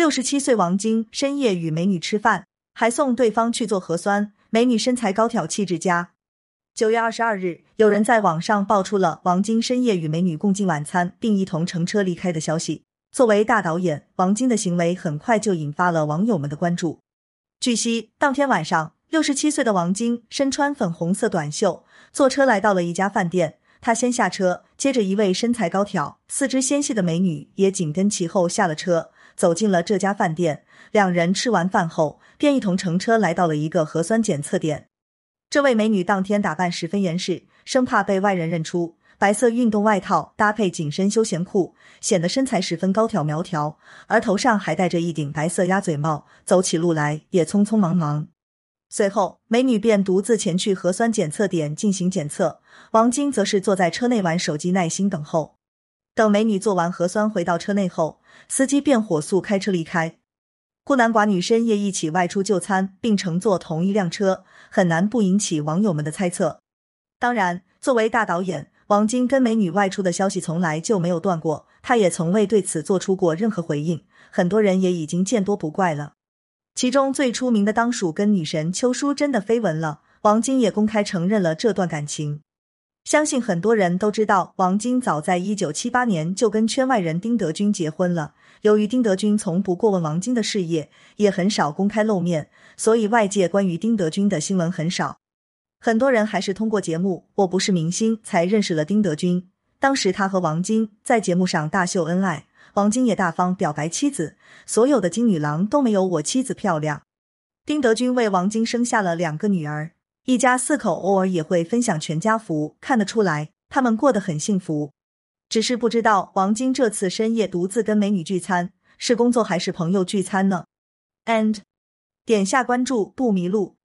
六十七岁王晶深夜与美女吃饭，还送对方去做核酸。美女身材高挑，气质佳。九月二十二日，有人在网上爆出了王晶深夜与美女共进晚餐，并一同乘车离开的消息。作为大导演，王晶的行为很快就引发了网友们的关注。据悉，当天晚上，六十七岁的王晶身穿粉红色短袖，坐车来到了一家饭店。他先下车，接着一位身材高挑、四肢纤细的美女也紧跟其后下了车，走进了这家饭店。两人吃完饭后，便一同乘车来到了一个核酸检测点。这位美女当天打扮十分严实，生怕被外人认出，白色运动外套搭配紧身休闲裤，显得身材十分高挑苗条，而头上还戴着一顶白色鸭嘴帽，走起路来也匆匆忙忙。随后，美女便独自前去核酸检测点进行检测，王晶则是坐在车内玩手机，耐心等候。等美女做完核酸回到车内后，司机便火速开车离开。孤男寡女深夜一起外出就餐，并乘坐同一辆车，很难不引起网友们的猜测。当然，作为大导演，王晶跟美女外出的消息从来就没有断过，他也从未对此做出过任何回应。很多人也已经见多不怪了。其中最出名的当属跟女神邱淑贞的绯闻了，王晶也公开承认了这段感情。相信很多人都知道，王晶早在一九七八年就跟圈外人丁德军结婚了。由于丁德军从不过问王晶的事业，也很少公开露面，所以外界关于丁德军的新闻很少。很多人还是通过节目《我不是明星》才认识了丁德军。当时他和王晶在节目上大秀恩爱。王晶也大方表白妻子，所有的金女郎都没有我妻子漂亮。丁德军为王晶生下了两个女儿，一家四口偶尔也会分享全家福，看得出来他们过得很幸福。只是不知道王晶这次深夜独自跟美女聚餐，是工作还是朋友聚餐呢？And 点下关注不迷路。